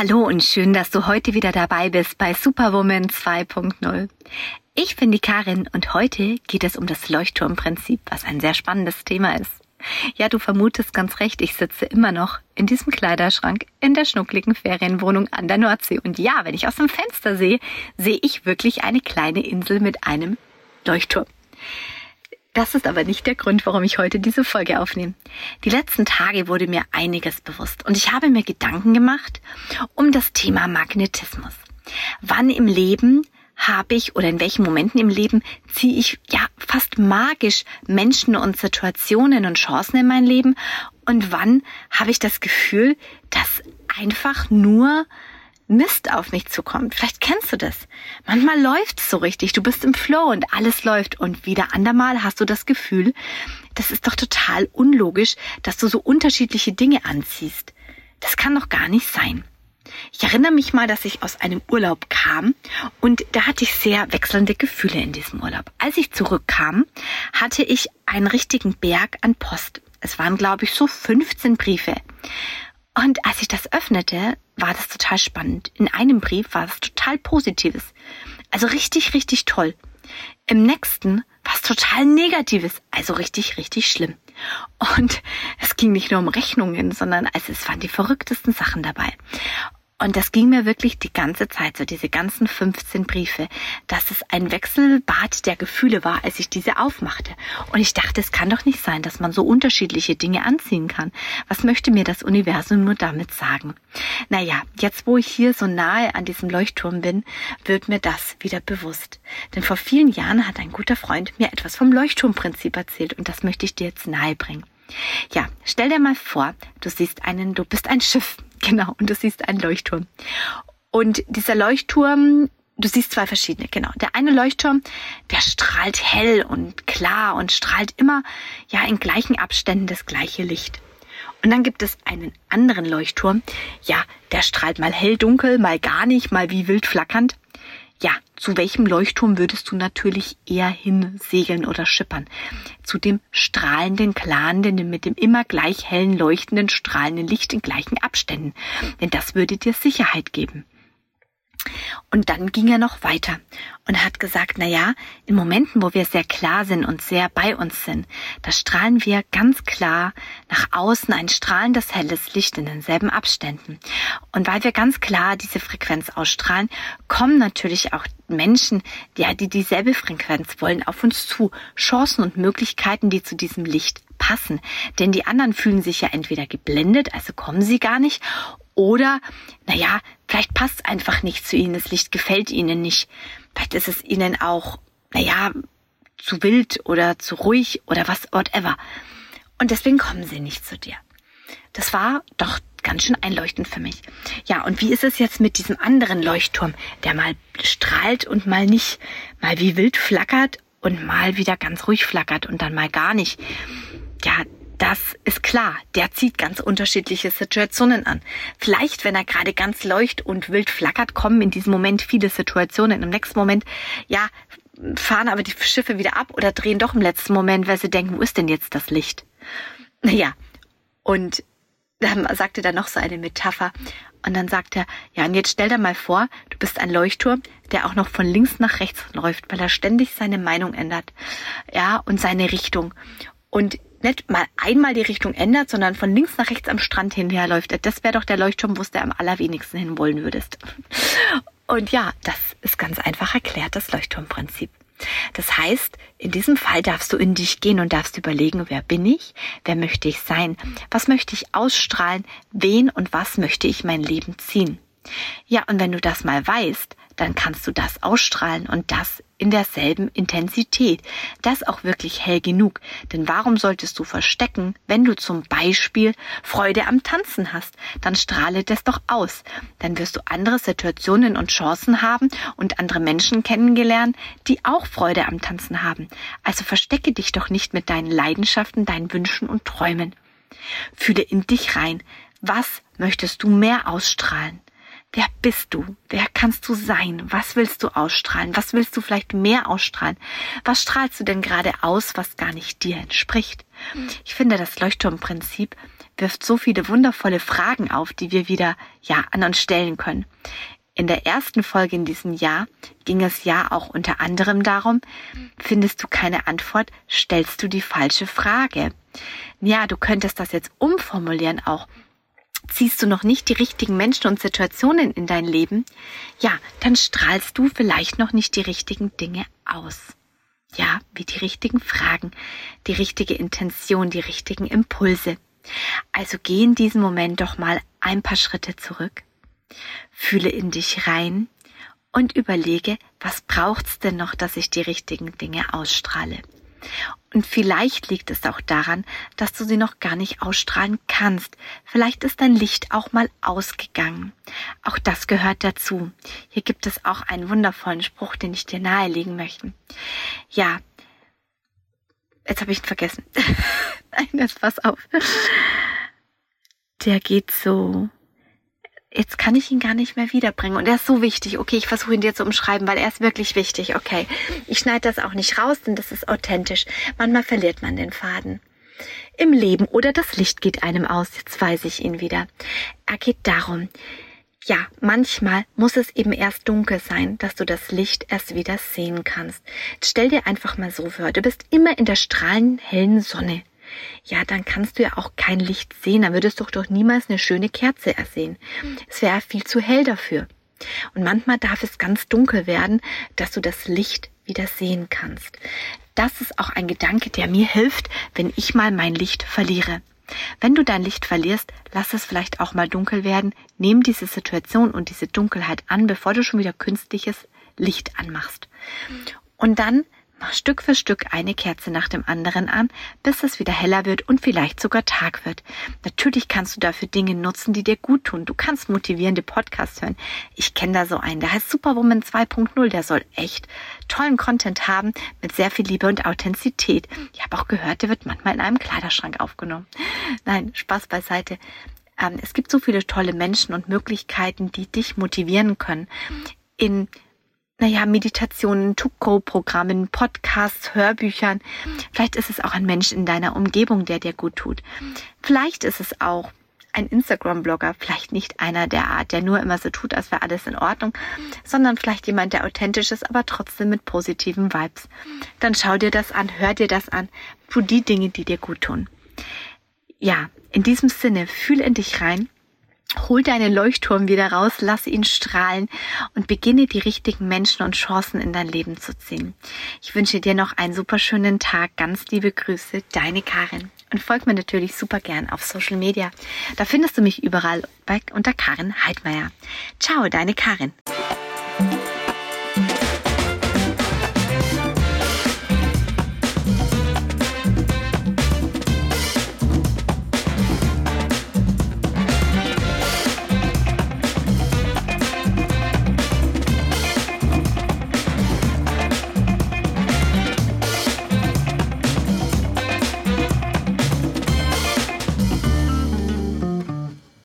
Hallo und schön, dass du heute wieder dabei bist bei Superwoman 2.0. Ich bin die Karin und heute geht es um das Leuchtturmprinzip, was ein sehr spannendes Thema ist. Ja, du vermutest ganz recht, ich sitze immer noch in diesem Kleiderschrank in der schnuckligen Ferienwohnung an der Nordsee. Und ja, wenn ich aus dem Fenster sehe, sehe ich wirklich eine kleine Insel mit einem Leuchtturm. Das ist aber nicht der Grund, warum ich heute diese Folge aufnehme. Die letzten Tage wurde mir einiges bewusst und ich habe mir Gedanken gemacht um das Thema Magnetismus. Wann im Leben habe ich oder in welchen Momenten im Leben ziehe ich ja fast magisch Menschen und Situationen und Chancen in mein Leben und wann habe ich das Gefühl, dass einfach nur Mist auf mich zukommt. Vielleicht kennst du das. Manchmal läuft's so richtig, du bist im Flow und alles läuft und wieder andermal hast du das Gefühl, das ist doch total unlogisch, dass du so unterschiedliche Dinge anziehst. Das kann doch gar nicht sein. Ich erinnere mich mal, dass ich aus einem Urlaub kam und da hatte ich sehr wechselnde Gefühle in diesem Urlaub. Als ich zurückkam, hatte ich einen richtigen Berg an Post. Es waren, glaube ich, so 15 Briefe. Und als ich das öffnete, war das total spannend. In einem Brief war es total Positives. Also richtig, richtig toll. Im nächsten war es total Negatives. Also richtig, richtig schlimm. Und es ging nicht nur um Rechnungen, sondern also es waren die verrücktesten Sachen dabei. Und das ging mir wirklich die ganze Zeit, so diese ganzen 15 Briefe, dass es ein Wechselbad der Gefühle war, als ich diese aufmachte. Und ich dachte, es kann doch nicht sein, dass man so unterschiedliche Dinge anziehen kann. Was möchte mir das Universum nur damit sagen? Naja, jetzt wo ich hier so nahe an diesem Leuchtturm bin, wird mir das wieder bewusst. Denn vor vielen Jahren hat ein guter Freund mir etwas vom Leuchtturmprinzip erzählt und das möchte ich dir jetzt nahe bringen. Ja, stell dir mal vor, du siehst einen, du bist ein Schiff Genau, und du siehst einen Leuchtturm. Und dieser Leuchtturm, du siehst zwei verschiedene, genau. Der eine Leuchtturm, der strahlt hell und klar und strahlt immer, ja, in gleichen Abständen das gleiche Licht. Und dann gibt es einen anderen Leuchtturm, ja, der strahlt mal hell dunkel, mal gar nicht, mal wie wild flackernd. Ja, zu welchem Leuchtturm würdest du natürlich eher hinsegeln oder schippern? Zu dem strahlenden, klaren, mit dem immer gleich hellen, leuchtenden, strahlenden Licht in gleichen Abständen. Denn das würde dir Sicherheit geben. Und dann ging er noch weiter und hat gesagt, na ja, in Momenten, wo wir sehr klar sind und sehr bei uns sind, da strahlen wir ganz klar nach außen ein strahlendes helles Licht in denselben Abständen. Und weil wir ganz klar diese Frequenz ausstrahlen, kommen natürlich auch Menschen, ja, die dieselbe Frequenz wollen, auf uns zu. Chancen und Möglichkeiten, die zu diesem Licht passen. Denn die anderen fühlen sich ja entweder geblendet, also kommen sie gar nicht, oder, naja, vielleicht passt einfach nicht zu ihnen, das Licht gefällt ihnen nicht. Vielleicht ist es ihnen auch, naja, zu wild oder zu ruhig oder was, whatever. Und deswegen kommen sie nicht zu dir. Das war doch ganz schön einleuchtend für mich. Ja, und wie ist es jetzt mit diesem anderen Leuchtturm, der mal strahlt und mal nicht, mal wie wild flackert und mal wieder ganz ruhig flackert und dann mal gar nicht? Ja, das ist klar, der zieht ganz unterschiedliche Situationen an. Vielleicht, wenn er gerade ganz leucht und wild flackert, kommen in diesem Moment viele Situationen. Im nächsten Moment, ja, fahren aber die Schiffe wieder ab oder drehen doch im letzten Moment, weil sie denken, wo ist denn jetzt das Licht? Naja, und dann sagte er noch so eine Metapher. Und dann sagt er, ja, und jetzt stell dir mal vor, du bist ein Leuchtturm, der auch noch von links nach rechts läuft, weil er ständig seine Meinung ändert. Ja, und seine Richtung. Und nicht mal einmal die Richtung ändert, sondern von links nach rechts am Strand hinherläuft. Das wäre doch der Leuchtturm, wo du am allerwenigsten hin wollen würdest. Und ja, das ist ganz einfach erklärt, das Leuchtturmprinzip. Das heißt, in diesem Fall darfst du in dich gehen und darfst überlegen, wer bin ich, wer möchte ich sein, was möchte ich ausstrahlen, wen und was möchte ich mein Leben ziehen. Ja, und wenn du das mal weißt, dann kannst du das ausstrahlen und das in derselben Intensität. Das auch wirklich hell genug. Denn warum solltest du verstecken, wenn du zum Beispiel Freude am Tanzen hast? Dann strahle das doch aus. Dann wirst du andere Situationen und Chancen haben und andere Menschen kennengelernt, die auch Freude am Tanzen haben. Also verstecke dich doch nicht mit deinen Leidenschaften, deinen Wünschen und Träumen. Fühle in dich rein. Was möchtest du mehr ausstrahlen? Wer bist du? Wer kannst du sein? Was willst du ausstrahlen? Was willst du vielleicht mehr ausstrahlen? Was strahlst du denn gerade aus, was gar nicht dir entspricht? Ich finde das Leuchtturmprinzip wirft so viele wundervolle Fragen auf, die wir wieder, ja, an uns stellen können. In der ersten Folge in diesem Jahr ging es ja auch unter anderem darum, findest du keine Antwort, stellst du die falsche Frage. Ja, du könntest das jetzt umformulieren auch. Ziehst du noch nicht die richtigen Menschen und Situationen in dein Leben? Ja, dann strahlst du vielleicht noch nicht die richtigen Dinge aus. Ja, wie die richtigen Fragen, die richtige Intention, die richtigen Impulse. Also geh in diesem Moment doch mal ein paar Schritte zurück Fühle in dich rein und überlege, was braucht's denn noch, dass ich die richtigen Dinge ausstrahle. Und vielleicht liegt es auch daran, dass du sie noch gar nicht ausstrahlen kannst. Vielleicht ist dein Licht auch mal ausgegangen. Auch das gehört dazu. Hier gibt es auch einen wundervollen Spruch, den ich dir nahelegen möchte. Ja, jetzt habe ich ihn vergessen. Nein, jetzt pass auf. Der geht so jetzt kann ich ihn gar nicht mehr wiederbringen. Und er ist so wichtig. Okay, ich versuche ihn dir zu umschreiben, weil er ist wirklich wichtig. Okay, ich schneide das auch nicht raus, denn das ist authentisch. Manchmal verliert man den Faden. Im Leben oder das Licht geht einem aus. Jetzt weiß ich ihn wieder. Er geht darum, ja, manchmal muss es eben erst dunkel sein, dass du das Licht erst wieder sehen kannst. Jetzt stell dir einfach mal so vor, du bist immer in der strahlenden hellen Sonne ja, dann kannst du ja auch kein Licht sehen. Dann würdest du doch niemals eine schöne Kerze ersehen. Es wäre viel zu hell dafür. Und manchmal darf es ganz dunkel werden, dass du das Licht wieder sehen kannst. Das ist auch ein Gedanke, der mir hilft, wenn ich mal mein Licht verliere. Wenn du dein Licht verlierst, lass es vielleicht auch mal dunkel werden. Nimm diese Situation und diese Dunkelheit an, bevor du schon wieder künstliches Licht anmachst. Und dann Mach Stück für Stück eine Kerze nach dem anderen an, bis es wieder heller wird und vielleicht sogar Tag wird. Natürlich kannst du dafür Dinge nutzen, die dir gut tun. Du kannst motivierende Podcasts hören. Ich kenne da so einen, der heißt Superwoman 2.0. Der soll echt tollen Content haben mit sehr viel Liebe und Authentizität. Ich habe auch gehört, der wird manchmal in einem Kleiderschrank aufgenommen. Nein, Spaß beiseite. Ähm, es gibt so viele tolle Menschen und Möglichkeiten, die dich motivieren können. In naja, Meditationen, To-Go-Programmen, Podcasts, Hörbüchern. Vielleicht ist es auch ein Mensch in deiner Umgebung, der dir gut tut. Vielleicht ist es auch ein Instagram-Blogger, vielleicht nicht einer der Art, der nur immer so tut, als wäre alles in Ordnung, sondern vielleicht jemand, der authentisch ist, aber trotzdem mit positiven Vibes. Dann schau dir das an, hör dir das an, tu die Dinge, die dir gut tun. Ja, in diesem Sinne, fühl in dich rein Hol deinen Leuchtturm wieder raus, lass ihn strahlen und beginne die richtigen Menschen und Chancen in dein Leben zu ziehen. Ich wünsche dir noch einen super schönen Tag. Ganz liebe Grüße, deine Karin. Und folg mir natürlich super gern auf Social Media. Da findest du mich überall unter Karin Heidmeier. Ciao, deine Karin.